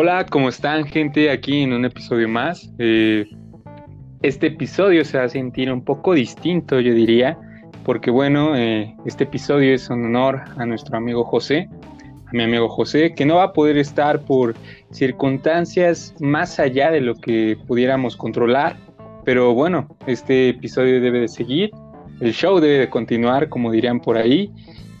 Hola, ¿cómo están gente? Aquí en un episodio más. Eh, este episodio se va a sentir un poco distinto, yo diría, porque bueno, eh, este episodio es en honor a nuestro amigo José, a mi amigo José, que no va a poder estar por circunstancias más allá de lo que pudiéramos controlar, pero bueno, este episodio debe de seguir, el show debe de continuar, como dirían por ahí,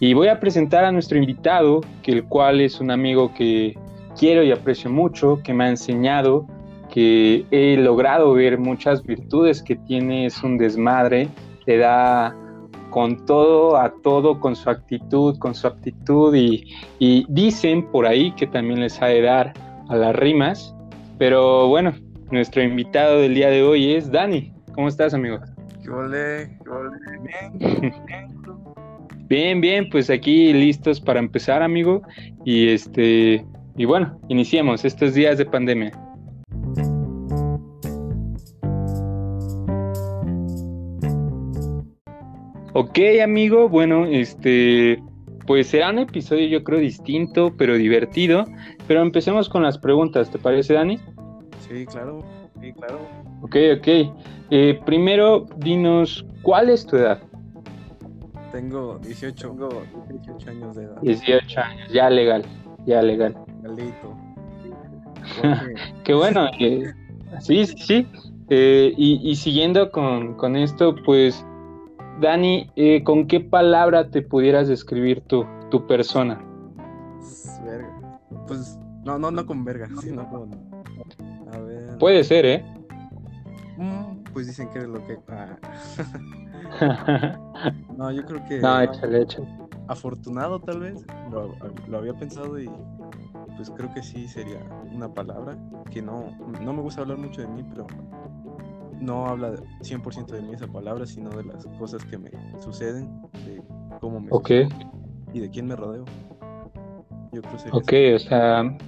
y voy a presentar a nuestro invitado, que el cual es un amigo que quiero y aprecio mucho, que me ha enseñado, que he logrado ver muchas virtudes que tiene, es un desmadre, le da con todo, a todo, con su actitud, con su aptitud y, dicen por ahí que también les ha de dar a las rimas, pero bueno, nuestro invitado del día de hoy es Dani. ¿Cómo estás, amigo? ¿Qué ole? Bien. bien, bien, pues aquí listos para empezar, amigo. Y este, y bueno, iniciemos estos días de pandemia. Ok, amigo, bueno, este, pues será un episodio yo creo distinto, pero divertido. Pero empecemos con las preguntas, ¿te parece, Dani? Sí, claro, sí, claro. Ok, ok. Eh, primero, dinos, ¿cuál es tu edad? Tengo 18, tengo 18 años de edad. 18 años, ya legal, ya legal. Maldito. Qué bueno, sí, sí, sí. Eh, y, siguiendo con, esto, pues, Dani, eh, ¿con qué palabra te pudieras describir tu, tu persona? Verga. Pues, no, no, no con verga, sino con. A ver. Puede ser, ¿eh? Mm, pues dicen que es lo que. Ah. no, yo creo que. No, échale, échale. Afortunado, tal vez. Lo, lo había pensado y pues creo que sí sería una palabra que no, no me gusta hablar mucho de mí, pero no habla 100% de mí esa palabra, sino de las cosas que me suceden, de cómo me okay. y de quién me rodeo. Yo creo sería Ok, o sea,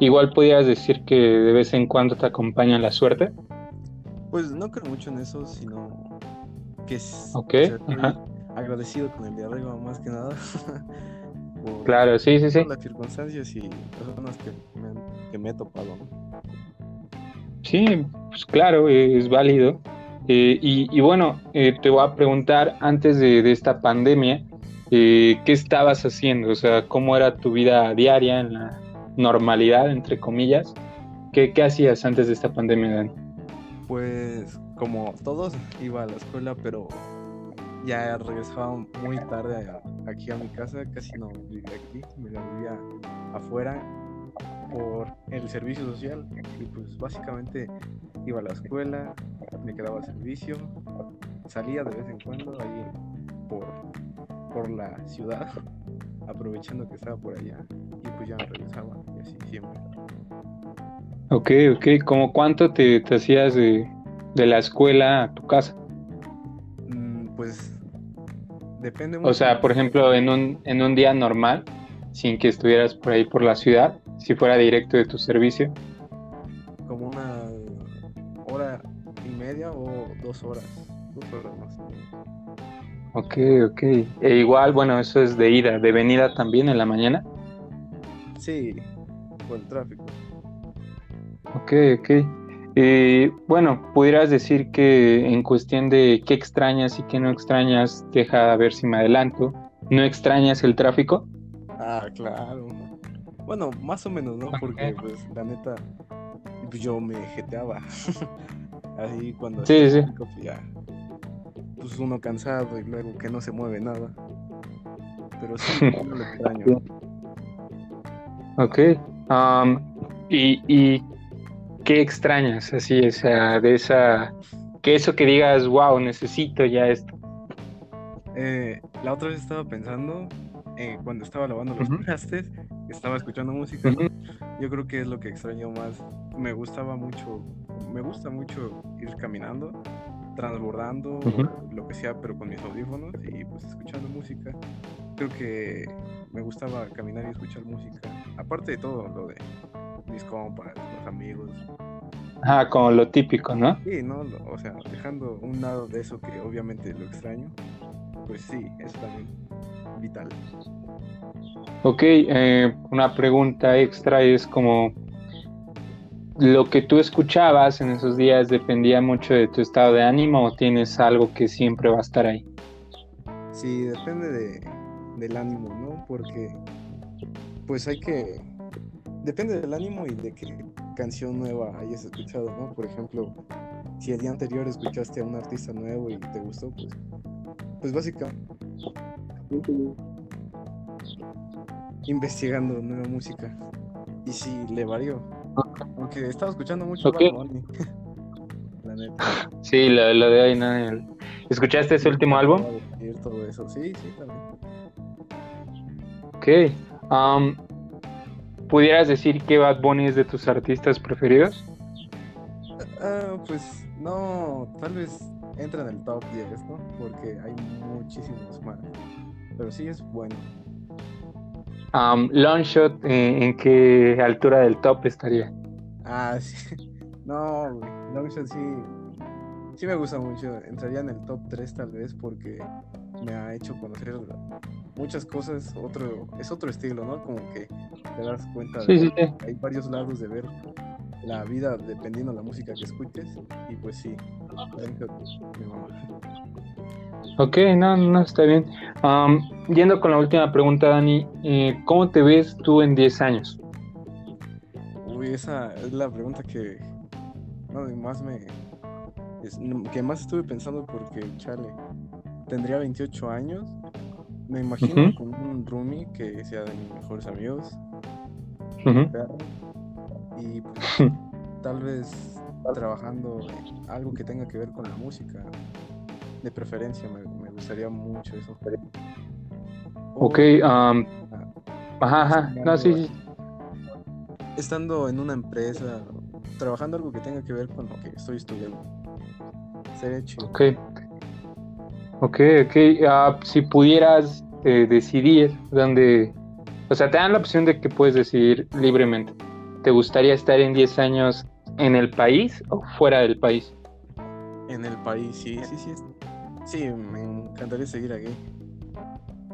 igual podrías decir que de vez en cuando te acompaña la suerte. Pues no creo mucho en eso, sino que es okay. agradecido con el de arriba más que nada. claro, sí, sí, sí. Las circunstancias y personas que me, que me he topado, Sí, pues claro, es válido. Eh, y, bueno, eh, te voy a preguntar, antes de, esta pandemia, eh, ¿qué estabas haciendo? O sea, ¿cómo era tu vida diaria en la normalidad, entre comillas? ¿Qué, qué hacías antes de esta pandemia, Dani? Pues, como todos, iba a la escuela, pero ya regresaba muy tarde aquí a mi casa, casi no vivía aquí, me la vivía afuera por el servicio social y pues básicamente iba a la escuela, me quedaba servicio, salía de vez en cuando ahí por, por la ciudad, aprovechando que estaba por allá y pues ya me regresaba y así siempre. Ok, ok, ¿cómo cuánto te, te hacías de, de la escuela a tu casa? Depende O sea, por ejemplo, en un, en un día normal, sin que estuvieras por ahí por la ciudad, si fuera directo de tu servicio. Como una hora y media o dos horas, dos horas más. Ok, ok. E igual, bueno, eso es de ida, de venida también en la mañana. Sí, por el tráfico. Ok, ok. Eh, bueno, pudieras decir que en cuestión de qué extrañas y qué no extrañas, deja ver si me adelanto. ¿No extrañas el tráfico? Ah, claro. Bueno, más o menos, ¿no? Porque, pues, la neta, pues, yo me jeteaba. Así cuando sí, sí. pues ya, pues uno cansado y luego que no se mueve nada. Pero sí, no lo extraño. Ok. Um, y, y ¿qué extrañas así, o sea, de esa, que eso que digas, wow, necesito ya esto? Eh, la otra vez estaba pensando, eh, cuando estaba lavando los trastes, estaba escuchando música, yo creo que es lo que extraño más, me gustaba mucho, me gusta mucho ir caminando, transbordando, lo que sea, pero con mis audífonos y pues escuchando música. Creo que me gustaba caminar y escuchar música, aparte de todo lo de mis compas, los amigos. Ah, como lo típico, ¿no? Sí, ¿no? O sea, dejando un lado de eso que obviamente lo extraño, pues sí, es también vital. Ok, eh, una pregunta extra es como, lo que tú escuchabas en esos días dependía mucho de tu estado de ánimo o tienes algo que siempre va a estar ahí? Sí, depende de, del ánimo, ¿no? Porque pues hay que... Depende del ánimo y de qué canción nueva hayas escuchado, ¿no? Por ejemplo, si el día anterior escuchaste a un artista nuevo y te gustó, pues, pues básicamente investigando nueva música. Y si le varió. Aunque estaba escuchando mucho Ok. Bad Bunny. La neta. Sí, lo, lo de. El- ¿Escuchaste ese último álbum? Todo eso. Sí, sí, también. Ok. Um, ¿Pudieras decir que Bad Bunny es de tus artistas preferidos? Ah, pues no, tal vez entra en el top 10, ¿no? Porque hay muchísimos más. Pero sí es bueno. Um, Longshot, eh, ¿en qué altura del top estaría? Ah, sí. No. Longshot sí. Sí me gusta mucho. Entraría en el top 3 tal vez porque me ha hecho conocer muchas cosas. Otro, es otro estilo, ¿no? Como que te das cuenta de sí, sí. hay varios lados de ver la vida dependiendo de la música que escuches. Y pues sí, mi mamá. Ok, no, no, está bien. Um, yendo con la última pregunta, Dani, eh, ¿cómo te ves tú en 10 años? Uy, esa es la pregunta que no, más me es- que más estuve pensando porque chale tendría 28 años me imagino con un roomie que sea de mis mejores amigos. Y pues, tal vez trabajando en algo que tenga que ver con la música de preferencia me, me gustaría mucho eso. O Ok, um, ajá, ajá, no, sí, sí. estando en una empresa trabajando algo que tenga que ver con lo que estoy estudiando. Sería chido. Ok. Ok, ok. Ah, si pudieras eh, decidir dónde... O sea, te dan la opción de que puedes decidir libremente. ¿Te gustaría estar en 10 años en el país o fuera del país? En el país, sí, sí, sí. Sí, me encantaría seguir aquí.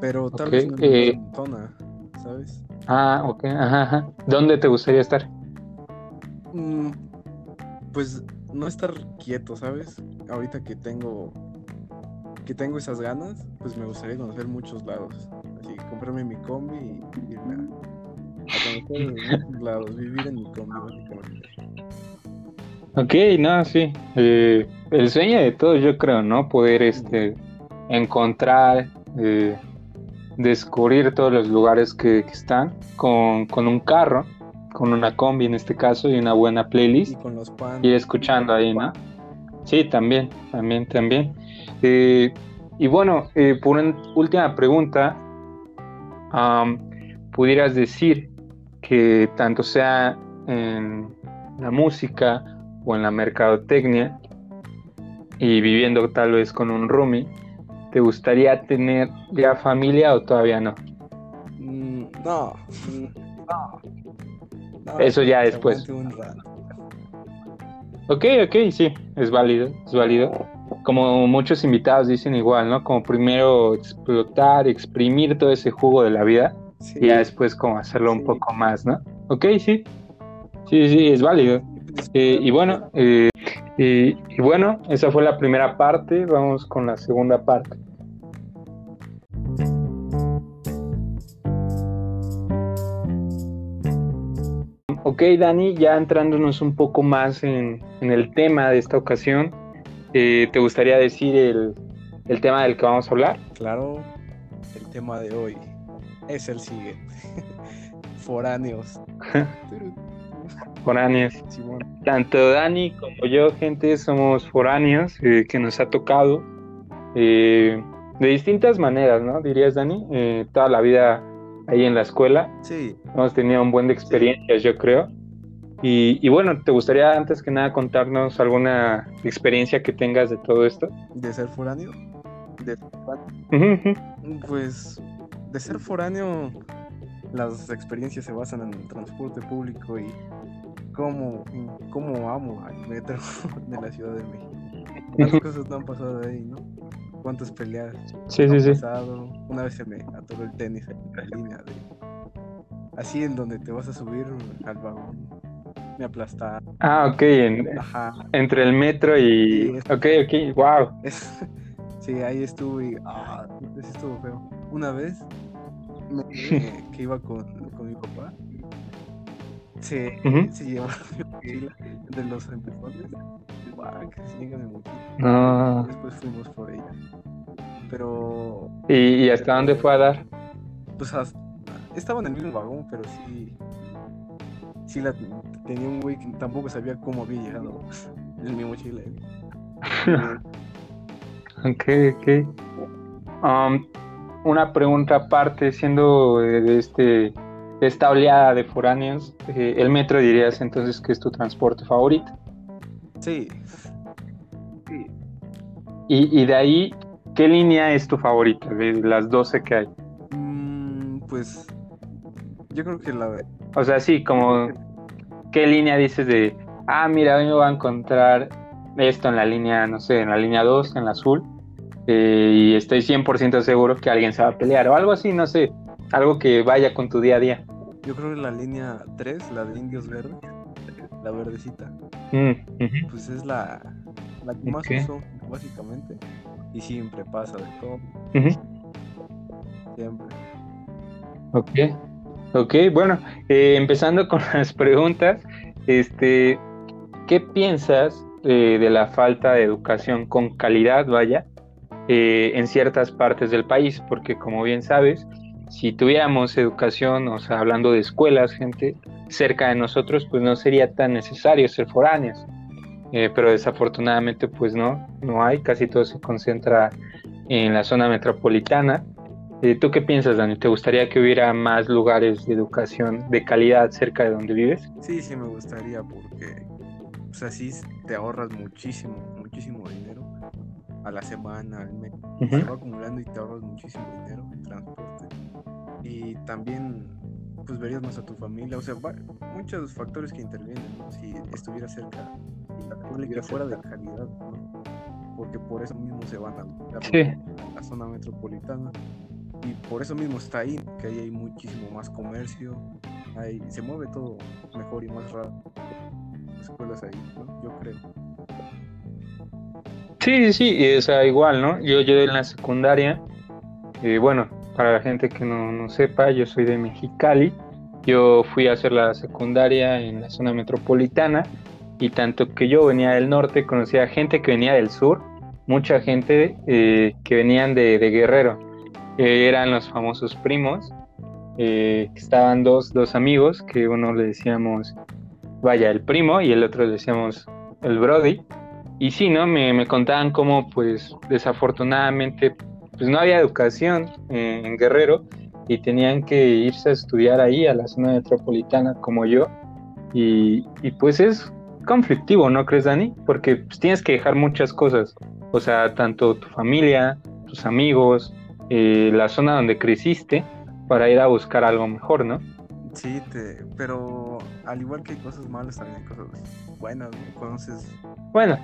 Pero tal vez no eh, en zona, ¿sabes? Ah, ok, ajá, ajá. ¿Dónde te gustaría estar? Mm, pues no estar quieto, ¿sabes? Ahorita que tengo que tengo esas ganas, pues me gustaría conocer muchos lados. Así, comprarme mi combi y irme a, a conocer muchos lados, vivir en mi combi, básicamente. Ok, no, sí. Eh, el sueño de todos, yo creo, ¿no? Poder este, encontrar, eh, descubrir todos los lugares que, que están con, con un carro, con una combi en este caso y una buena Y playlist, con los pan. ir escuchando ahí, ¿no? Sí, también, también, también. Eh, y bueno, eh, por una última pregunta, ¿pudieras decir que tanto sea en la música o en la mercadotecnia y viviendo tal vez con un roomie, ¿te gustaría tener ya familia o todavía no? Mm, no. No, Eso ya después. aguante un rato. Ok, ok, sí, es válido, es válido. Como muchos invitados dicen igual, ¿no? Como primero explotar, exprimir todo ese jugo de la vida Sí. y ya después como hacerlo un poco más, ¿no? Ok, sí, sí, sí, es válido. Eh, y bueno, eh, y, y bueno, esa fue la primera parte, vamos con la segunda parte. Ok, Dani, ya entrándonos un poco más en, en el tema de esta ocasión, eh, ¿te gustaría decir el, el tema del que vamos a hablar? Claro, el tema de hoy es el siguiente. Foráneos. Foráneos. Tanto Dani como yo, gente, somos foráneos eh, que nos ha tocado eh, de distintas maneras, ¿no? Dirías, Dani, Eh, toda la vida ahí en la escuela. Sí, Hemos tenido un buen de experiencias, yo creo. Y, y bueno, ¿te gustaría antes que nada contarnos alguna experiencia que tengas de todo esto? de ser foráneo. De- Ujú, ujú. pues de ser foráneo, las experiencias se basan en el transporte público y cómo, cómo amo al metro de la Ciudad de México. ¿Cuántas cosas no han pasado ahí, no? ¿Cuántas peleas sí, sí. pasado? Una vez se me atoró el tenis en la línea de... Así en donde te vas a subir al vagón. Me aplastaron. Ah, ok, en- Ajá. entre el metro y... Sí. Ok, ok, wow. Es- sí, ahí estuve y ah, estuvo feo. Una vez me que, que iba con, con mi papá, se, Ujú. se llevó de los empujones. Guau, que se llega. Después fuimos por ella. Pero, ¿Y, y hasta dónde fue a dar? pues, as- estaba en el mismo vagón, pero sí. Tenía un güey que tampoco sabía cómo había llegado en mi mochila. Ok, ok. Um, una pregunta aparte, siendo de, de este, esta oleada de foráneos, eh, el metro dirías entonces que es tu transporte favorito. Sí. Sí. Y, y de ahí, ¿qué línea es tu favorita de las 12 que hay? Mm, pues, yo creo que la, O sea, sí, como, ¿qué línea dices de, ah, mira, hoy me voy a encontrar esto en la línea, no sé, en la línea 2, en la azul, eh, y estoy 100% seguro que alguien se va a pelear o algo así, no sé, algo que vaya con tu día a día. Yo creo que la línea 3, la de Indios Verdes, la verdecita, Mm, pues es la, la que más uso, básicamente. Y siempre pasa de todo, siempre. Ok, ok, bueno, eh, empezando con las preguntas, este, ¿qué piensas eh, de la falta de educación con calidad, vaya, eh, en ciertas partes del país? Porque como bien sabes, si tuviéramos educación, o sea, hablando de escuelas, gente cerca de nosotros, pues no sería tan necesario ser foráneos. Pero desafortunadamente, pues no, no hay, casi todo se concentra en la zona metropolitana. Eh, ¿Tú qué piensas, Dani? ¿Te gustaría que hubiera más lugares de educación de calidad cerca de donde vives? Sí, sí me gustaría porque, pues así te ahorras muchísimo, muchísimo dinero a la semana, al mes. Ujú. Se va acumulando y te ahorras muchísimo dinero en transporte. Y también, pues verías más a tu familia. O sea, va- muchos factores que intervienen, ¿no? Si estuviera cerca y que fuera de calidad, ¿no? Porque por eso mismo se van a, a Sí. la zona metropolitana. Y por eso mismo está ahí, que ahí hay muchísimo más comercio, ahí se mueve todo mejor y más rápido. Escuelas ahí. Yo creo. Sí, sí, o sea, igual, ¿no? Yo, yo en la secundaria, eh, bueno, para la gente que no, no sepa, yo soy de Mexicali, yo fui a hacer la secundaria en la zona metropolitana y tanto que yo venía del norte, conocía gente que venía del sur, mucha gente eh, que venían de Guerrero, eran los famosos primos, eh, estaban dos, dos amigos, que uno le decíamos, vaya, el primo y el otro le decíamos el Brody. Y sí, ¿no? Me, me contaban cómo, pues, desafortunadamente, pues no había educación eh, en Guerrero y tenían que irse a estudiar ahí, a la zona metropolitana, como yo. Y, y, pues es conflictivo, ¿no crees, Dani? Porque pues, tienes que dejar muchas cosas. O sea, tanto tu familia, tus amigos, eh, la zona donde creciste, para ir a buscar algo mejor, ¿no? Sí, te, pero al igual que hay cosas malas, también hay cosas buenas, ¿no? Conoces, Bueno,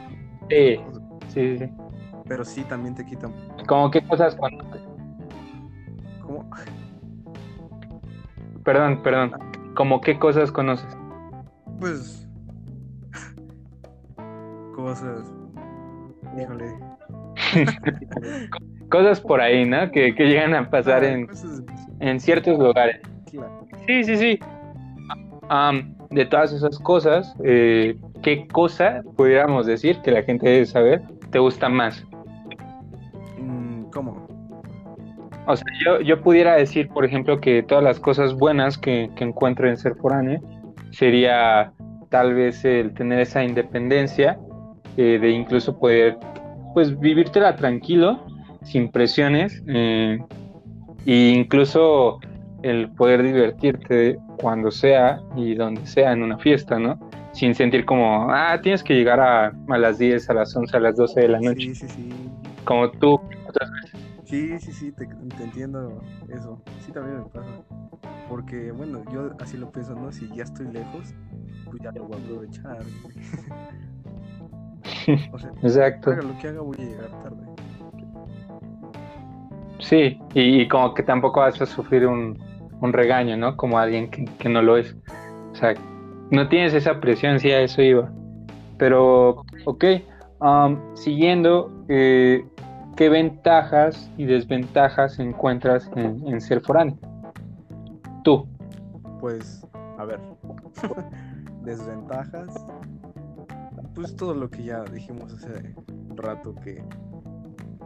sí, sí, sí. pero sí también te quitan. Como qué cosas conoces. ¿Cómo? Perdón, perdón. Como qué cosas conoces. Pues. Cosas. Híjole. Cosas por ahí, ¿no? Que, que llegan a pasar Ah, en, en ciertos lugares. Sí, sí, sí. Am, de todas esas cosas, eh, ¿qué cosa pudiéramos decir que la gente debe saber te gusta más? Mm, ¿Cómo? O sea, yo, yo pudiera decir, por ejemplo, que todas las cosas buenas que, que encuentro en ser foráneo sería tal vez el tener esa independencia eh, de incluso poder, pues, vivírtela tranquilo, sin presiones, eh, e incluso el poder divertirte cuando sea y donde sea en una fiesta, ¿no? Sin sentir como, ah, tienes que llegar a, a las 10, a las 11, a las 12 de la noche, Sí, sí, sí. como tú. Sí, sí, sí, te, te entiendo eso. Sí, también me pasa. Porque, bueno, yo así lo pienso, ¿no? Si ya estoy lejos, pues ya lo voy a aprovechar. o sea, Exacto. haga lo que haga, voy a llegar tarde. Sí, y, y como que tampoco vas a sufrir un, un regaño, ¿no? Como alguien que, que no lo es. O sea, no tienes esa presión, sí, a eso iba. Pero, ok, um, siguiendo, eh, ¿qué ventajas y desventajas encuentras en, ser foráneo? Tú. Pues, a ver, desventajas, pues todo lo que ya dijimos hace rato que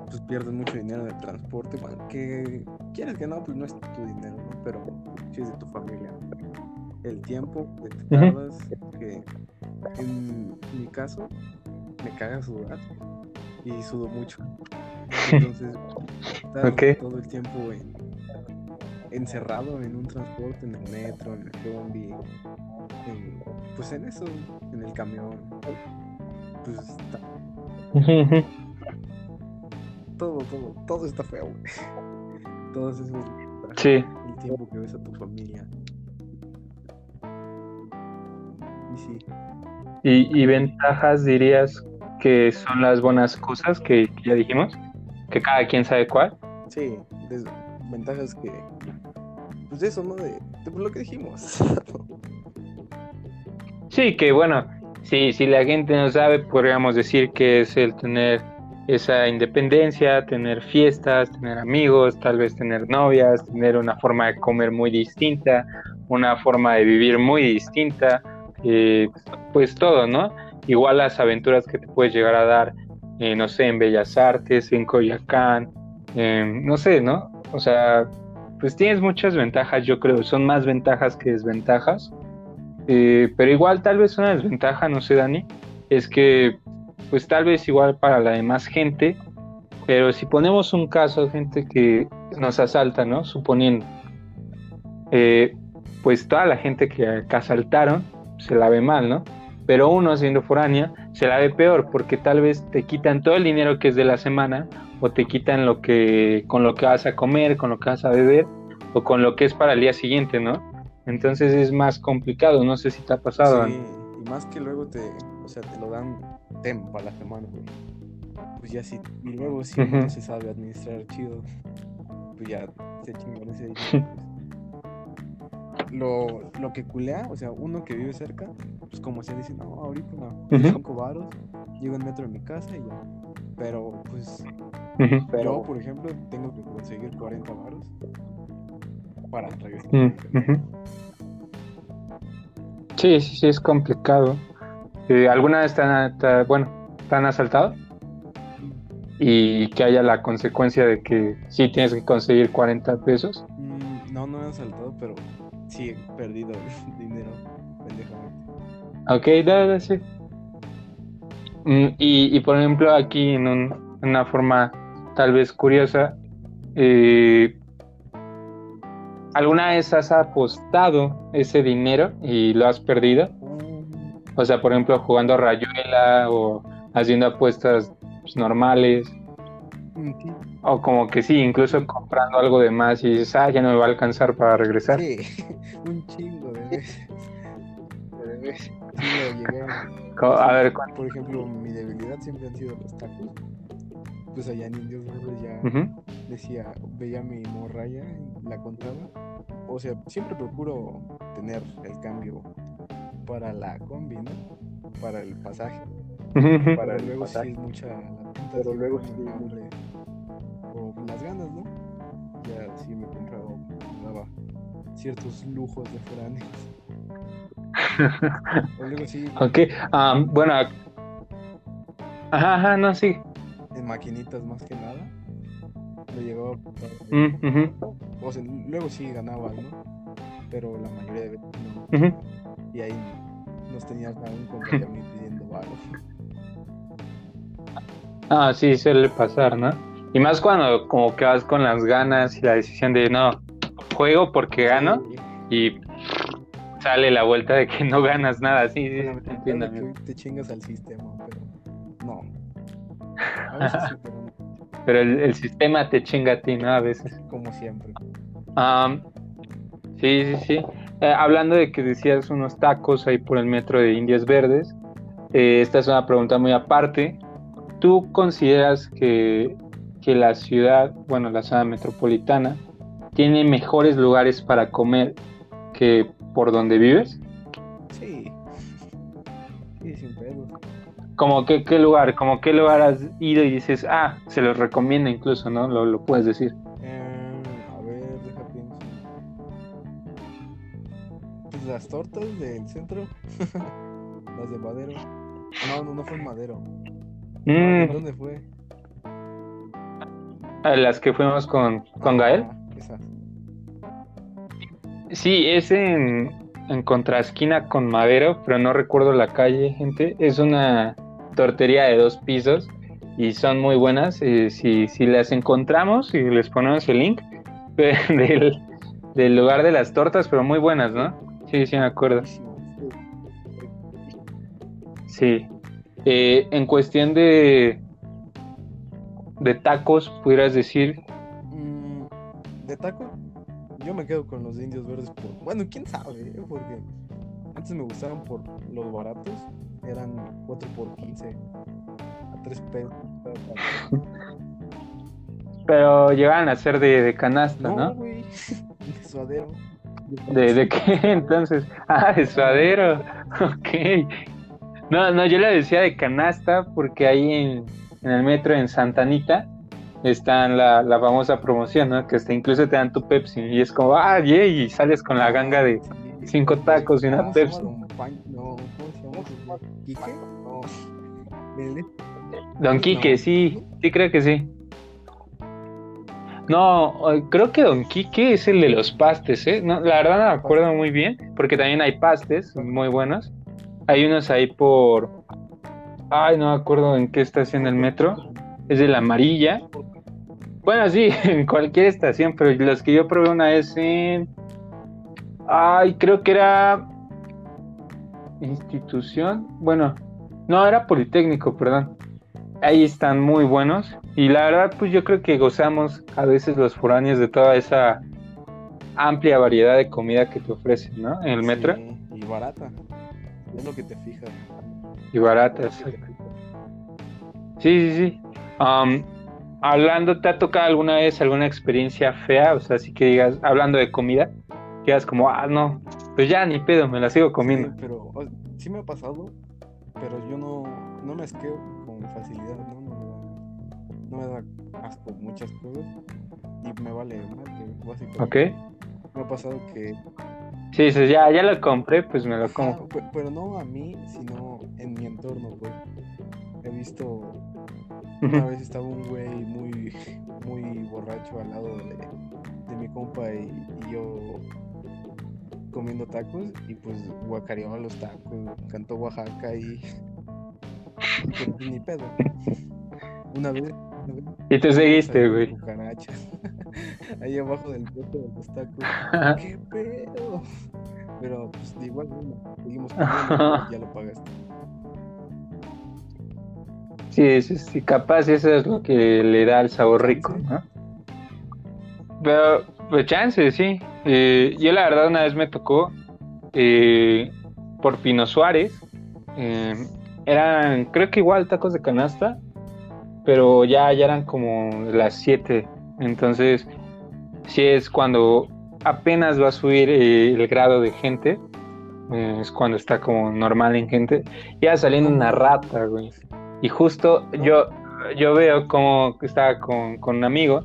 pues pierdes mucho dinero en el transporte, que quieres que no, pues no es tu dinero, pero si es de tu familia. El tiempo que te tardas, que en mi caso me caga sudar y sudo mucho. Entonces, todo el tiempo encerrado en un transporte, en el metro, en el zombie, pues en eso, en el camión. Pues está. todo, todo, todo está feo, Todo eso sí. el tiempo que ves a tu familia. Y sí. ¿Y, ventajas dirías que son las buenas cosas que, ya dijimos? ¿Que cada quien sabe cuál? Sí, ventajas que... Pues eso, ¿no? De, lo que dijimos. sí, que bueno, si, si la gente no sabe, podríamos decir que es el tener esa independencia, tener fiestas, tener amigos, tal vez tener novias, tener una forma de comer muy distinta, una forma de vivir muy distinta, eh, pues todo, ¿no? Igual las aventuras que te puedes llegar a dar, eh, no sé, en Bellas Artes, en Coyacán, no sé, ¿no? O sea, pues tienes muchas ventajas, yo creo, son más ventajas que desventajas, eh, pero igual tal vez una desventaja, no sé, Dani, es que pues tal vez igual para la demás gente, pero si ponemos un caso, gente que nos asalta, ¿no? Suponiendo, pues toda la gente que asaltaron se la ve mal, ¿no? Pero uno siendo foránea se la ve peor porque tal vez te quitan todo el dinero que es de la semana o te quitan lo que con lo que vas a comer, con lo que vas a beber o con lo que es para el día siguiente, ¿no? Entonces es más complicado, no sé si te ha pasado. Sí, y más que luego te, o sea, te lo dan tem para la semana, güey. Pues ya sí, y luego si no se sabe administrar chido, pues ya se chingó ese dinero. Pues lo, lo que culea, o sea, uno que vive cerca, pues como se dice, no, ahorita no, cinco varos, llego en metro de mi casa y ya. Pero pues pero, yo, por ejemplo, tengo que conseguir 40 varos para regresar. Sí, sí, sí, es complicado. Eh, ¿Alguna vez te han, bueno, te han asaltado? Y que haya la consecuencia de que sí tienes que conseguir 40 pesos. Mm, no, no me han asaltado, pero sí he perdido dinero pendejamente. Ok, dale, sí. Mm, y, y, por ejemplo, aquí en, una forma tal vez curiosa, eh, ¿alguna vez has apostado ese dinero y lo has perdido? O sea, por ejemplo, jugando rayuela o haciendo apuestas pues, normales. O como que sí, incluso comprando algo de más y dices, ah, ya no me va a alcanzar para regresar. Sí, un chingo de veces. De veces. Sí, llegué a... ver, Por ejemplo, mi debilidad siempre han sido los tacos. Pues allá en Indios Verdes ya decía, veía mi morraya y la contaba. O sea, siempre procuro tener el cambio para la combi, ¿no? Para el pasaje. Para luego sí es mucha la pero luego sí mucha o las ganas, ¿no? Ya sí me compraba, daba ciertos lujos de foráneos. o luego sí. Ok, um, bueno. Ajá, ajá, no, sí. En maquinitas más que nada. Me llegaba a mm, O sea, luego sí ganaba, ¿no? Pero la mayoría de veces no. Y ahí nos tenías aún contra mí pidiendo algo. Ah, sí, suele pasar, ¿no? Y más cuando como que vas con las ganas y la decisión de no, juego porque gano y sale la vuelta de que no ganas nada, sí, sí, te entiendo. te chingas al sistema. A veces sí, pero Pero el, sistema te chinga a ti, ¿no? A veces. Como siempre. sí, sí, sí. Eh, hablando de que decías unos tacos ahí por el metro de Indias Verdes, eh, esta es una pregunta muy aparte. ¿Tú consideras que que la ciudad, bueno, la zona metropolitana, tiene mejores lugares para comer que por donde vives? Sí, sin pedos. Como que, qué lugar, como qué lugar has ido y dices, ah, se los recomienda incluso, ¿no? Lo, lo puedes decir. Eh, a ver, deja pienso. Pues las tortas del centro. las de Madero. No, no, no fue en Madero. Mm, ¿Dónde fue? a las que fuimos con, con Gael. Ah, esas. Sí, es en, en contraesquina con Madero, pero no recuerdo la calle, gente. Es una tortería de dos pisos y son muy buenas. eh, si, si las encontramos y les ponemos el link del, del lugar de las tortas, pero muy buenas, ¿no? Sí, sí, me acuerdo. Sí. Eh, en cuestión de, de tacos, pudieras decir, Mm, ¿De taco? Yo me quedo con los indios verdes por... Bueno, quién sabe, eh? porque antes me gustaban por los baratos. Eran 4 por 15 a 3 pesos. pero llegaban a ser de, de canasta, No. De suadero. ¿De, de qué entonces? Ah, de suadero. Ok. No, no, yo le decía de canasta porque ahí en, en el metro en Santa Anita está la, la famosa promoción, ¿no? Que hasta incluso te dan tu Pepsi y es como, ah, yay, y sales con la ganga de cinco tacos y una. Pepsi. Pan- No. ¿Quique? No. Don Quique, No. sí, sí creo que sí. No, creo que Don Quique es el de los pastes, ¿eh? No, la verdad no me acuerdo muy bien, porque también hay pastes muy buenos. Hay unos ahí por... Ay, no me acuerdo en qué estación del metro. Es de la amarilla. Bueno, sí, en cualquier estación, pero los que yo probé una vez en... Ay, creo que era... Institución. Bueno, no, era Politécnico, perdón. Ahí están muy buenos. Y la verdad, pues yo creo que gozamos a veces los foráneos de toda esa amplia variedad de comida que te ofrecen, ¿no? En el metro. Sí, y barata. Es lo que te fijas. Y baratas. Sí, sí, sí. Am, hablando, ¿te ha tocado alguna vez alguna experiencia fea? O sea, así que digas, hablando de comida, que digas como, ah, no, pues ya ni pedo, me la sigo comiendo. Sí, pero o- sí me ha pasado, pero yo no, no me asqueo con facilidad, ¿no? No me, da, no me da asco muchas cosas y me vale madre, básicamente. ¿Ok? Me ha pasado que, Sí, dices, ya, ya lo compré, pues me lo Ajá, como. pe- pero no a mí, sino en mi entorno, güey. He visto, una vez estaba un güey muy, muy borracho al lado de, de mi compa y, y yo comiendo tacos y pues guacareaba los tacos, cantó Oaxaca y, pues, ni pedo. Una vez, una vez Y te seguiste, güey. cucarachas ahí abajo del puesto de los tacos. ¿Qué pedo? Pero pues de igual no, seguimos comiendo, ya lo pagaste. Sí, sí, sí, capaz eso es lo que le da el sabor rico, ¿no? Pero, pues chance, sí. Eh, yo la verdad una vez me tocó eh, por Pino Suárez. eh, eran, creo que igual tacos de canasta, pero ya, ya eran como las 7. Entonces, sí es cuando apenas va a subir eh, el grado de gente. es cuando está como normal en gente. Ya saliendo una rata, güey. Y justo yo, yo veo como estaba con, con un amigo,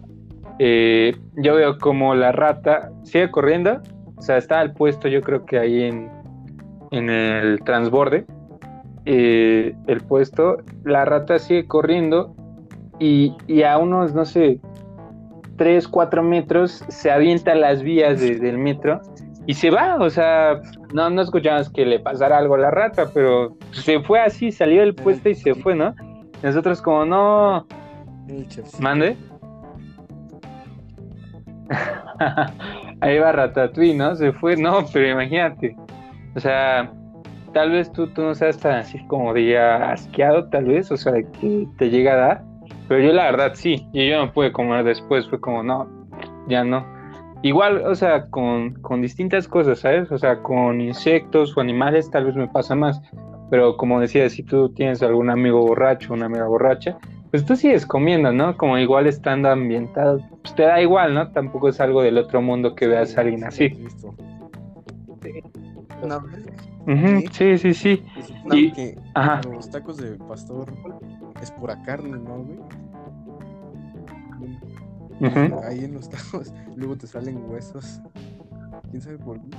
eh, yo veo como la rata sigue corriendo, o sea, está al puesto yo creo que ahí en, en el transborde, eh, el puesto, la rata sigue corriendo y, y a unos, no sé, 3, 4 metros se avienta las vías de- del metro y se va, o sea, no, no escuchamos que le pasara algo a la rata, pero se fue así, salió del puesto y se fue, ¿no? Nosotros como, no, mande. Ahí va Ratatouille, ¿no? Se fue, no, pero imagínate. O sea, tal vez tú, tú no seas tan así como diga asqueado, tal vez, o sea, que te llega a dar. Pero yo la verdad sí, y yo no pude comer después, fue como, no, ya no. Igual, o sea, con, con distintas cosas, ¿sabes? O sea, con insectos o animales tal vez me pasa más. Pero como decía, si tú tienes algún amigo borracho, una amiga borracha, pues tú sigues comiendo, ¿no? Como igual estando ambientado, pues te da igual, ¿no? Tampoco es algo del otro mundo que veas a alguien Sí, así. sí. Ujú, Sí, sí, sí. Y- que Ajá. los tacos de pastor es pura carne, ¿no, güey? ujú. Ahí en los tacos, luego te salen huesos. ¿Quién sabe por qué?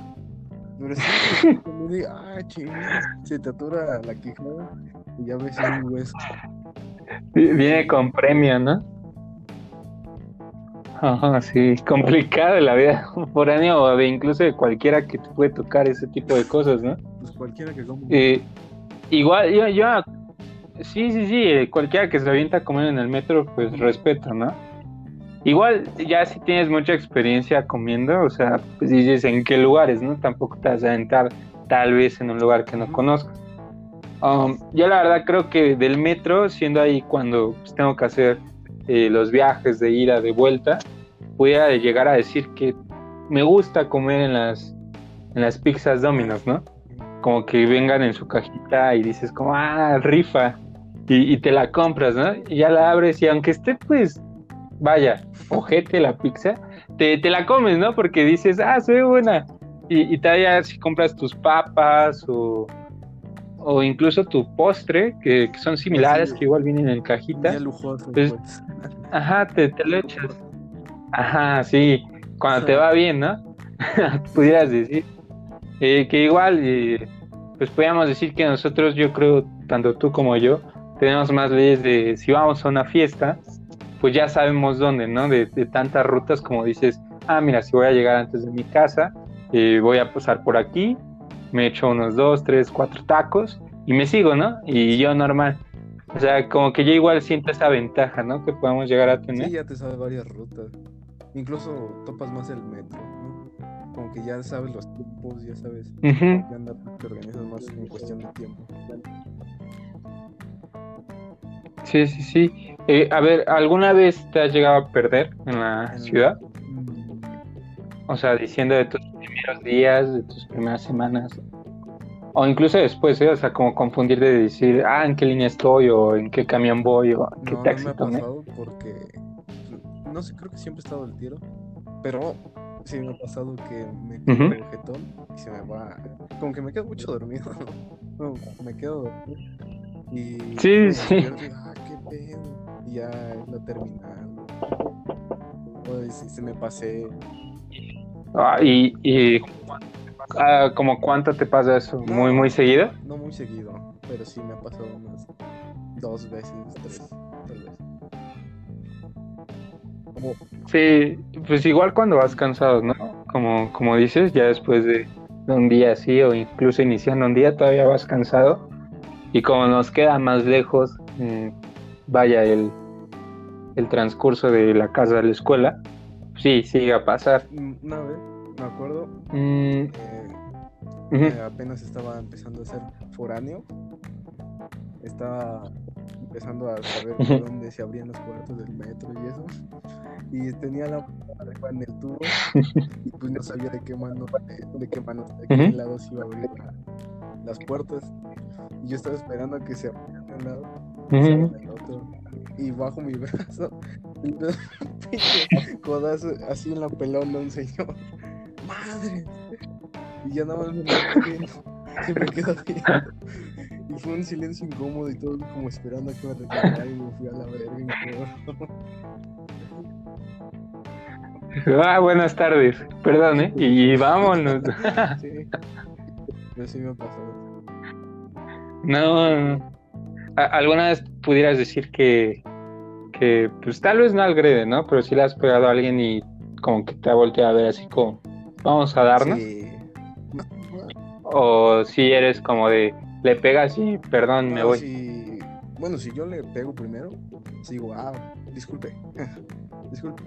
Pero sí, ah, chingada, se te atora la quijada y ya ves un hueso. Vi- Viene con premio, ¿no? Ajá, sí, complicada la vida foránea o de incluso de cualquiera que te puede tocar ese tipo de cosas, ¿no? Pues cualquiera que coma. Eh, igual, yo, yo, sí, sí, sí, eh, cualquiera que se avienta a comer en el metro, pues respeto, ¿no? Igual, ya si tienes mucha experiencia comiendo, o sea, pues dices en qué lugares, ¿no? Tampoco te vas a aventar tal vez en un lugar que no conozcas. Um, yo la verdad creo que del metro, siendo ahí cuando pues, tengo que hacer eh, los viajes de ida, de vuelta, voy a llegar a decir que me gusta comer en las, en las pizzas Domino's, ¿no? como que vengan en su cajita y dices como, ah, rifa, y, y te la compras, ¿no? Y ya la abres y aunque esté pues, vaya, ojete la pizza, te, te la comes, ¿no? Porque dices, ah, ve buena. Y, y todavía si compras tus papas o, o incluso tu postre, que, que son similares, Sí. que igual vienen en cajita, lujoso, pues, pues. ajá, te, te lo echas. Ajá, sí, cuando te va bien, ¿no? Pudieras decir. Eh, que igual, eh, pues podríamos decir que nosotros, yo creo, tanto tú como yo, tenemos más leyes de si vamos a una fiesta, pues ya sabemos dónde, ¿no? De, de tantas rutas como dices, ah, mira, si voy a llegar antes de mi casa, eh, voy a pasar por aquí, me echo unos dos, tres, cuatro tacos y me sigo, ¿no? Y yo normal. O sea, como que yo igual siento esa ventaja, ¿no? Que podemos llegar a tener. Sí, ya te sabes varias rutas. Incluso topas más el metro, ¿no? Como que ya sabes los tiempos, ya sabes qué anda, te organizas más en cuestión de tiempo. Sí, sí, sí. Eh, a ver, ¿alguna vez te has llegado a perder en la En- ciudad? Mm, O sea, diciendo de tus primeros días, de tus primeras semanas, o incluso después, ¿eh? O sea, como confundir de decir, ah, ¿en qué línea estoy? o ¿en qué camión voy? o ¿en qué No, no taxi me ha tomé? pasado porque no sé, creo que siempre he estado el tiro, pero sí me ha pasado que me quedo Ujú. jetón y se me va, como que me quedo mucho dormido, ¿no? No, me quedo dormido y Sí, sí. y, ah, qué pedo, y ya es la terminal. O si se me pasé, Ah, y, y ah, como cuánto te pasa eso? ¿Muy, muy seguido? no muy seguido, pero sí me ha pasado unas dos veces, tres, tal vez. Como, Sí, pues igual cuando vas cansado, ¿no? Como, como dices, ya después de, de un día así o incluso iniciando un día todavía vas cansado y como nos queda más lejos, eh, vaya el, el transcurso de la casa a la escuela, sí, sigue a pasar. mm, una vez, me acuerdo, Mm, eh, eh, apenas estaba empezando a ser foráneo. Estaba empezando a saber Ujú. dónde se abrían los cuartos del metro y eso. Y tenía la arriba en el tubo y pues no sabía de qué mano, de, qué mano, de qué lado se iba a abrir la- las puertas. Y yo estaba esperando a que se abrieran de un lado y se del otro. Y bajo mi brazo y codazo así en la pelona un señor. ¡Madre! Y ya nada más me. Se me quedó viendo. Y fue un silencio incómodo y todo como esperando a que me recargara y me fui a la verga y. Ah, buenas tardes, perdón, ¿eh? Y vámonos. Sí. Pero sí me ha pasado. No, alguna vez pudieras decir que, que, pues tal vez no agrede, ¿no? Pero si le has pegado a alguien y como que te ha volteado a ver así como, vamos a darnos. Sí. O si eres como de, le pegas y perdón, me No, voy. si- Bueno, si yo le pego primero, digo, ah, disculpe. disculpe.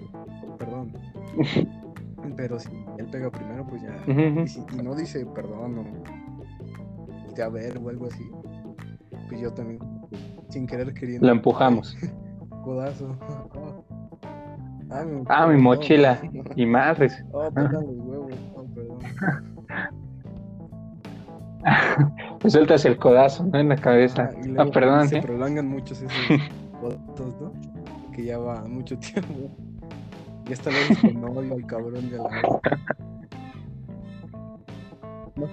Perdón. Pero si él pega primero, pues ya. Y, si, y no dice perdón o voltea a ver o algo así, pues yo también, sin querer queriendo. Lo empujamos. Codazo. Ah, mi, Ah, mi no. mochila. Y madres. Oh, los huevos. Oh, perdón. Sueltas el codazo, ¿no? En la cabeza. Ah, y Ah, perdón, Se ¿eh? prolongan muchos esos codazos, ¿no? Que ya va mucho tiempo. Ya está lejos con novio, el cabrón de la. No,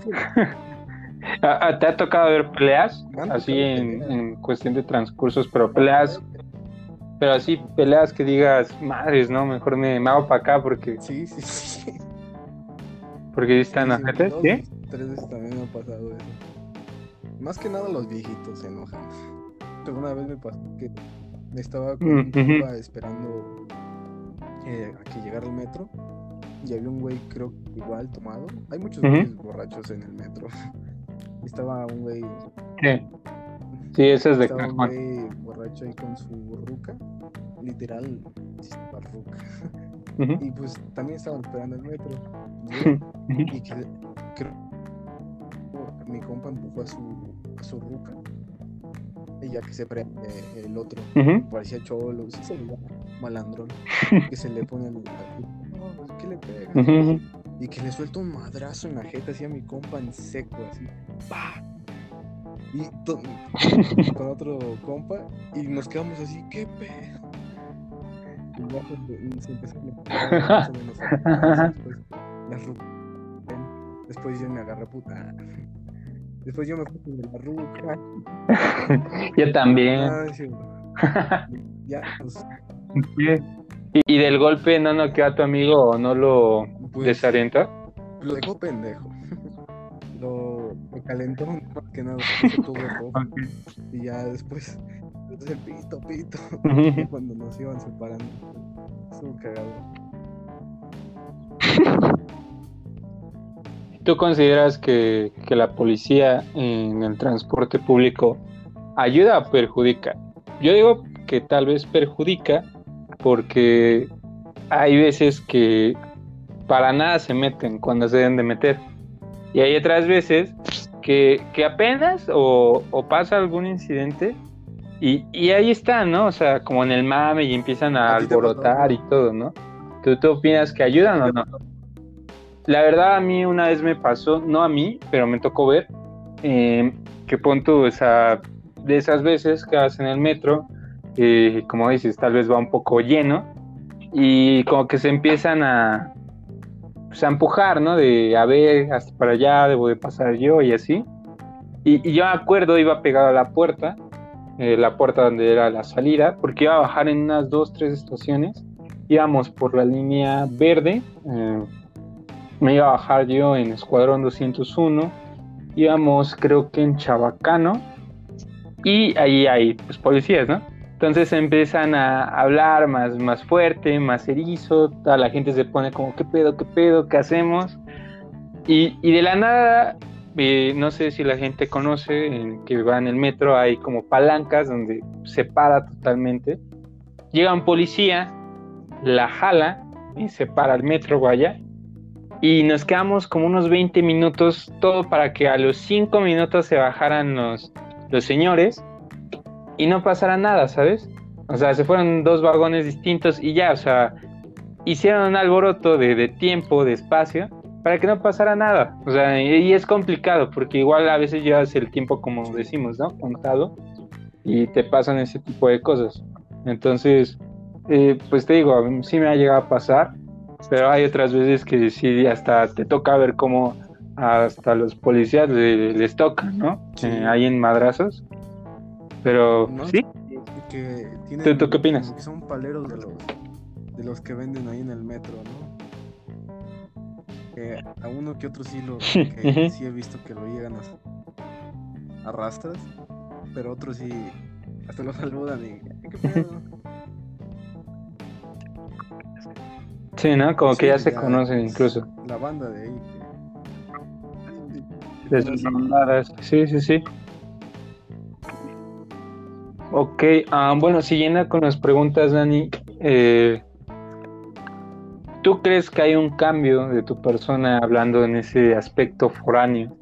¿Te ha tocado ver peleas? Así en, en, cuestión de transcursos, pero peleas. Pero así, peleas que digas, madres, ¿no? Mejor me, me hago para acá porque. Sí, sí, sí. Porque están sí, ¿sí? Tres veces también me ha pasado eso. Más que nada los viejitos se enojan. Una vez me pasó que estaba con compa esperando eh, a que llegara el metro y había un güey, creo igual tomado. Hay muchos güeyes borrachos en el metro. Estaba un güey. Sí, sí ese es de Estaba un güey borracho ahí con su ruca. Literal, la ruca. Y pues también estaban esperando el metro. Y que, creo mi compa empujó a su, a su ruca. Y ya que se prende el otro, parecía cholo, sí malandrón, que se le pone el. No, ¿qué le pega? Y que le suelta un madrazo en la jeta así a mi compa en seco, así. ¡Pah! Y con otro compa, y nos quedamos así, ¿qué pedo? Y ya se empezó a después, después yo me agarré puta. Después yo me fui de la ruca. yo también. ya, pues. ¿Y, del golpe no noqueó a tu amigo o no lo pues, desorientó? Lo dejó pendejo. Lo calentó más que nada. Tuvo rojo. Y ya después, entonces el pito, pito. cuando nos iban separando. Estuvo cagado. ¿Tú consideras que, que, la policía en el transporte público ayuda o perjudica? Yo digo que tal vez perjudica porque hay veces que para nada se meten cuando se deben de meter. Y hay otras veces que, que apenas o, o, pasa algún incidente y, y, ahí están, ¿no? O sea, como en el mame y empiezan a, alborotar y todo, ¿no? ¿Tú, ¿Tú opinas que ayudan o no? La verdad a mí una vez me pasó, no a mí, pero me tocó ver eh, que punto, o sea, de esas veces que vas en el metro, eh, como dices, tal vez va un poco lleno y como que se empiezan a, pues, a empujar, ¿no? De a ver, hasta para allá, debo de pasar yo y así. Y, y yo me acuerdo, iba pegado a la puerta, eh, la puerta donde era la salida, porque iba a bajar en unas dos, tres estaciones. Íbamos por la línea verde. Eh, me iba a bajar yo en Escuadrón 201, íbamos creo que en Chabacano, y ahí hay pues, policías, ¿no? Entonces empiezan a hablar más, más fuerte, más erizo, toda la gente se pone como, ¿qué pedo, qué pedo, qué hacemos? Y, y de la nada, eh, no sé si la gente conoce, que va en el metro, hay como palancas donde se para totalmente. Llega un policía, la jala y se para el metro, vaya, y nos quedamos como unos 20 minutos, todo para que a los 5 minutos se bajaran los, los señores y no pasara nada, ¿sabes? O sea, se fueron dos vagones distintos y ya, o sea, hicieron un alboroto de, de tiempo, de espacio, para que no pasara nada. O sea, y, es complicado, porque igual a veces llevas el tiempo, como decimos, ¿no? Contado, y te pasan ese tipo de cosas. Entonces, eh, pues te digo, sí me ha llegado a pasar pero hay otras veces que sí, hasta te toca ver cómo hasta los policías les, toca, ¿no? Eh, ahí en madrazos. Pero, ¿sí? Que ¿Tú, qué opinas? Que son paleros de los, de los que venden ahí en el metro, ¿no? a uno que otro sí lo que sí he visto que lo llegan a arrastras, pero otros sí hasta lo saludan y ¿qué pedo? Sí, ¿no? Como que ya se conocen incluso. La banda de ahí. De sus bandadas. Sí, sí, sí. Ok, ah, bueno, siguiendo con las preguntas, Dani, eh, ¿tú crees que hay un cambio de tu persona hablando en ese aspecto foráneo?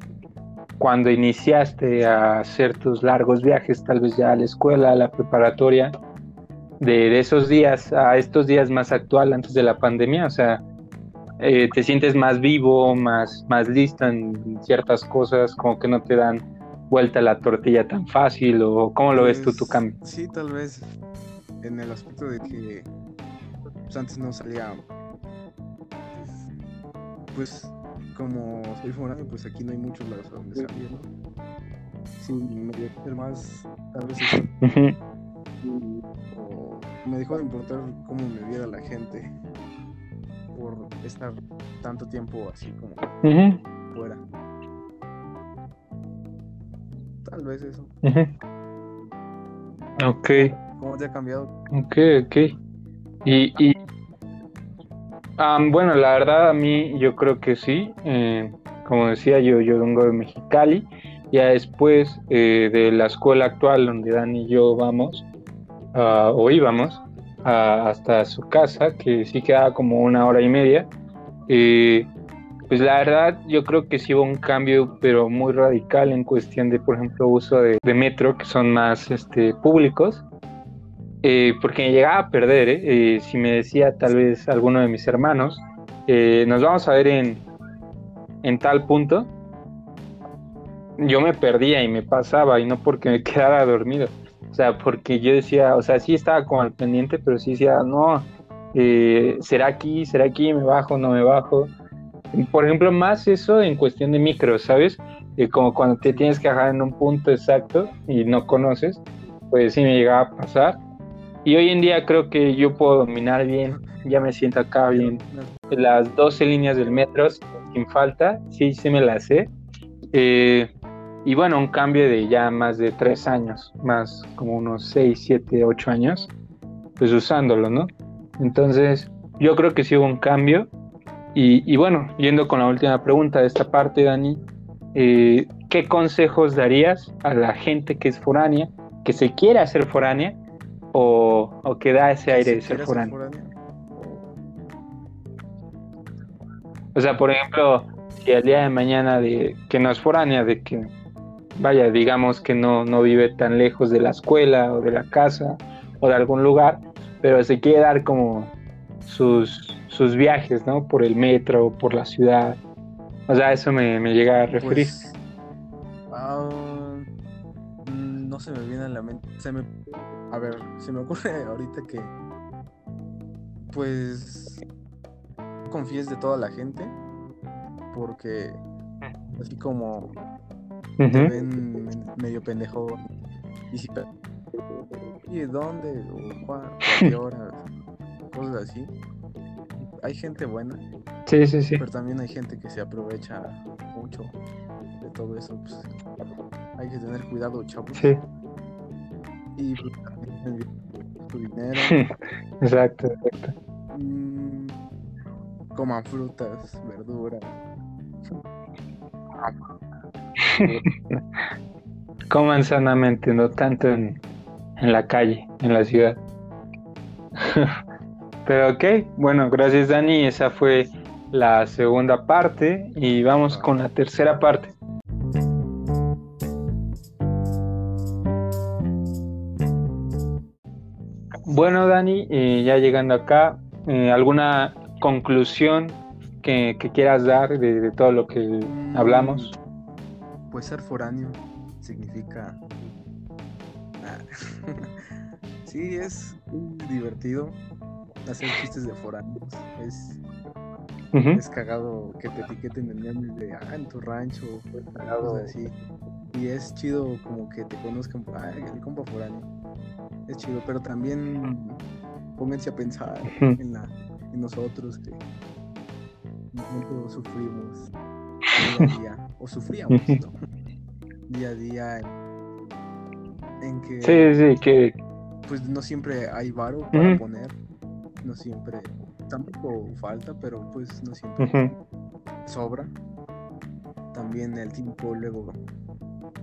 Cuando iniciaste a hacer tus largos viajes, tal vez ya a la escuela, a la preparatoria, de, esos días a estos días más actual antes de la pandemia? O sea, eh, ¿te sientes más vivo, más, más listo en ciertas cosas, como que no te dan vuelta la tortilla tan fácil? ¿O cómo lo ves tú tu pues, cambio? Sí, tal vez en el aspecto de que pues, antes no salía, pues como soy foráneo, pues aquí no hay muchos lados a donde salir, ¿no? Sí, me dejó ser más, tal vez, eso, o me dejó de importar cómo me viera la gente por estar tanto tiempo así como fuera. Tal vez eso. Ok, ¿Cómo te ha cambiado? ok, ok. Y, y am, bueno, la verdad a mí yo creo que sí. eh, como decía yo, yo vengo de Mexicali. Ya después eh, de la escuela actual donde Dani y yo vamos, ah, o íbamos, ah, hasta su casa, que sí quedaba como una hora y media. eh, pues la verdad yo creo que sí hubo un cambio, pero muy radical en cuestión de, por ejemplo, uso de, metro, que son más este, públicos. Eh, porque me llegaba a perder, ¿eh? Eh, si me decía tal vez alguno de mis hermanos, nos vamos a ver en, en tal punto, yo me perdía y me pasaba, y no porque me quedara dormido, o sea, porque yo decía, o sea, sí estaba como al pendiente, pero sí decía, no, será aquí, será aquí, me bajo, no me bajo. Y, Por ejemplo, más eso en cuestión de micro, ¿sabes? Eh, como cuando te tienes que bajar en un punto exacto y no conoces, pues sí me llegaba a pasar. Y hoy en día creo que yo puedo dominar bien, ya me siento acá bien. Las 12 líneas del metro sin falta, sí, sí me las sé. Eh, y bueno, un cambio de ya más de 3 años, más como unos 6, 7, 8 años, pues usándolo, ¿no? Entonces, yo creo que sí hubo un cambio. Y, y bueno, yendo con la última pregunta de esta parte, Dani, eh, ¿qué consejos darías a la gente que es foránea, que se quiere hacer foránea o, o que da ese aire de ser quieres foráneo? foráneo, O sea, por ejemplo, si el día de mañana de que no es foránea, de que vaya, digamos que no, no vive tan lejos de la escuela o de la casa o de algún lugar, pero se quiere dar como sus, sus viajes, ¿no? Por el metro, por la ciudad. O sea, eso me, me llega a referir. Pues, ah, mm, no se me viene a la mente. Se me, a ver, se me ocurre ahorita que, pues, no confíes de toda la gente, porque así como te Ujú. ven medio pendejo y si ¿y dónde? o a qué hora? Cosas así. Hay gente buena, Sí, sí, sí. pero también hay gente que se aprovecha mucho de todo eso. Pues, hay que tener cuidado, chavos. Sí, Y pues, tu dinero. exacto, exacto. mm, coman frutas, verduras. Coman sanamente, no tanto en, en la calle, en la ciudad. Pero ok, bueno, gracias Dani, esa fue la segunda parte y vamos con la tercera parte. Bueno Dani, eh, ya llegando acá, eh, ¿alguna conclusión que, que quieras dar de, de todo lo que Mm, hablamos? Pues ser foráneo significa. Ah, sí, es divertido hacer chistes de foráneos. Es, es cagado que te etiqueten en memes de ah, en tu rancho, cosas así. Y es chido como que te conozcan, ah, el compa foráneo. Es chido, pero también pónganse a pensar en, la, en nosotros que nosotros sufrimos día a día, o sufríamos, ¿no? día a día en, en que Sí, sí, que pues no siempre hay varo para poner, no siempre, tampoco falta, pero pues no siempre sobra. También el tiempo luego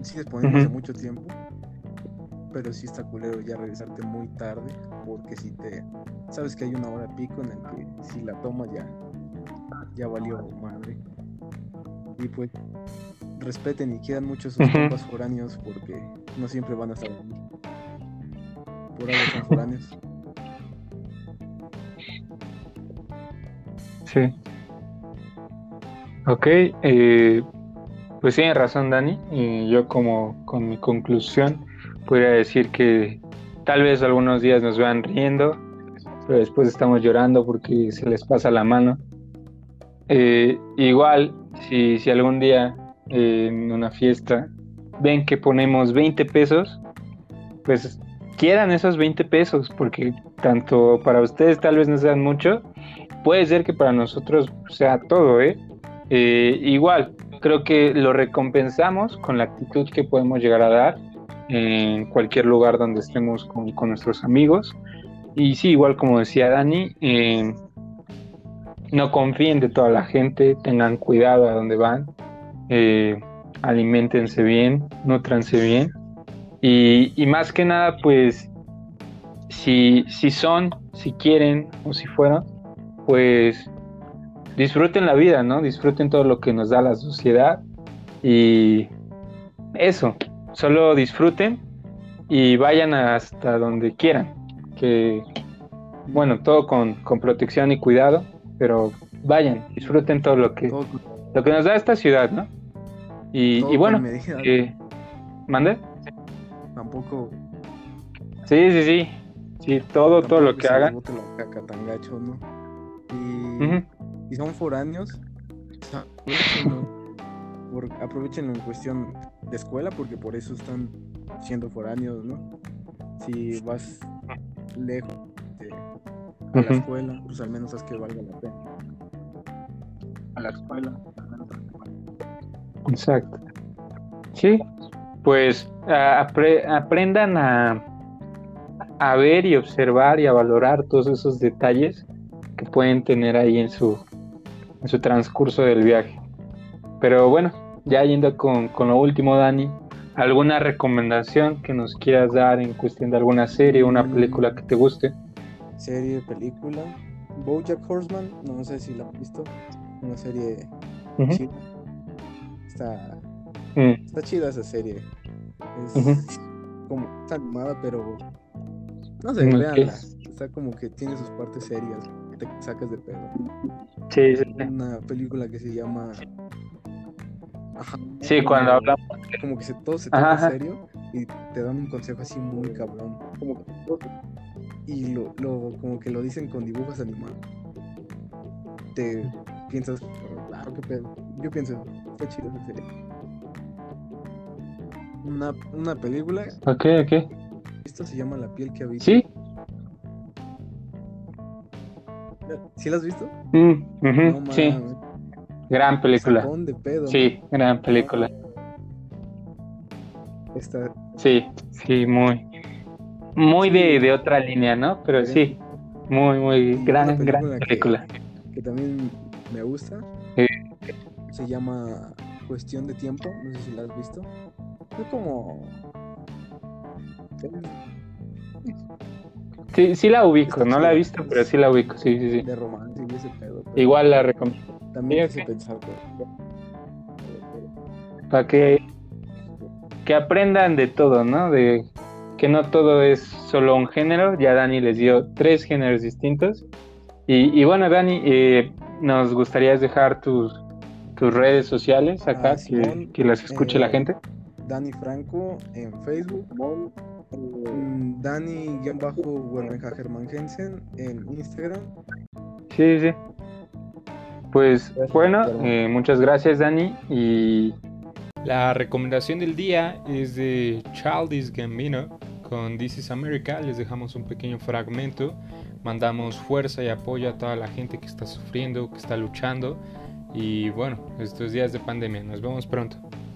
sigues poniéndose Ujú. mucho tiempo, pero sí está culero ya regresarte muy tarde, porque si te sabes que hay una hora pico en el que si la tomas ya ya valió madre. Y pues respeten y quieran mucho sus compas foráneos porque no siempre van a estar ahí. Por algo son foráneos. Sí. Ok, eh, pues tiene razón Dani. Y yo como con mi conclusión podría decir que tal vez algunos días nos vean riendo, pero después estamos llorando porque se les pasa la mano. Eh, igual, si, si algún día eh, en una fiesta ven que ponemos 20 pesos, pues quieran esos 20 pesos, porque tanto para ustedes tal vez no sean mucho, puede ser que para nosotros sea todo, ¿eh? ¿eh? igual, creo que lo recompensamos con la actitud que podemos llegar a dar en cualquier lugar donde estemos con, nuestros amigos. Y sí, igual como decía Dani, eh, no confíen de toda la gente, tengan cuidado a donde van, eh, alimentense bien, nutranse bien. Y, y, más que nada, pues, si, si son, si quieren o si fueron, pues disfruten la vida, ¿no? Disfruten todo lo que nos da la sociedad y eso, solo disfruten y vayan hasta donde quieran, que bueno, todo con, protección y cuidado, pero vayan, disfruten todo lo que, lo que nos da esta ciudad, ¿no? Y, y bueno, eh, ¿mande? Tampoco. Sí, sí, sí, sí, todo, todo lo que hagan. Y y son foráneos, aprovechen en cuestión de escuela porque por eso están siendo foráneos, ¿no? Si vas lejos de a la escuela, pues al menos haz que valga la pena. A la escuela, al menos Exacto. Sí, pues aprendan a, a ver y observar y a valorar todos esos detalles que pueden tener ahí en su en su transcurso del viaje. Pero bueno, ya yendo con, lo último, Dani, ¿alguna recomendación que nos quieras dar en cuestión de alguna serie o una mm. película que te guste? Serie, película. Bojack Horseman, no sé si la has visto. Una serie chida. Está, mm. está chida esa serie. Es como está animada, pero no sé, veanla. Está como que tiene sus partes serias te sacas de pedo. Sí, sí, Una película que se llama. sí, cuando hablamos. Como que se, todo se toma en serio y te dan un consejo así muy cabrón. Como y lo, lo, como que lo dicen con dibujos animados. Te piensas, claro, qué pedo. Yo pienso, está chido esa serie. Una, una película. Ok, ok. Esto se llama La piel que habita. Sí, ¿Sí la has visto? Mm, sí. Gran película. Sí, gran película. Sí, sí, muy. Muy De, de, otra línea, ¿no? Pero sí, muy, muy gran, gran película. Que, también me gusta. Se llama Cuestión de Tiempo. No sé si la has visto. Es como. Sí, sí la ubico, no la he visto, pero sí la ubico, sí, sí, sí. De romance y ese pedo. Igual la recomiendo. También sí, pensar, Para que, que aprendan de todo, ¿no? De que no todo es solo un género. Ya Dani les dio tres géneros distintos. Y, y bueno, Dani, eh, nos gustaría dejar tus, tus redes sociales acá, ah, que, que, las escuche la eh, gente. Dani Franco en Facebook, Mm, Dani-Germán Jensen en Instagram. Sí, sí. Pues bueno, eh, muchas gracias Dani y la recomendación del día es de Childish Gambino con This is America. Les dejamos un pequeño fragmento. Mandamos fuerza y apoyo a toda la gente que está sufriendo, que está luchando. Y bueno, estos días de pandemia. Nos vemos pronto.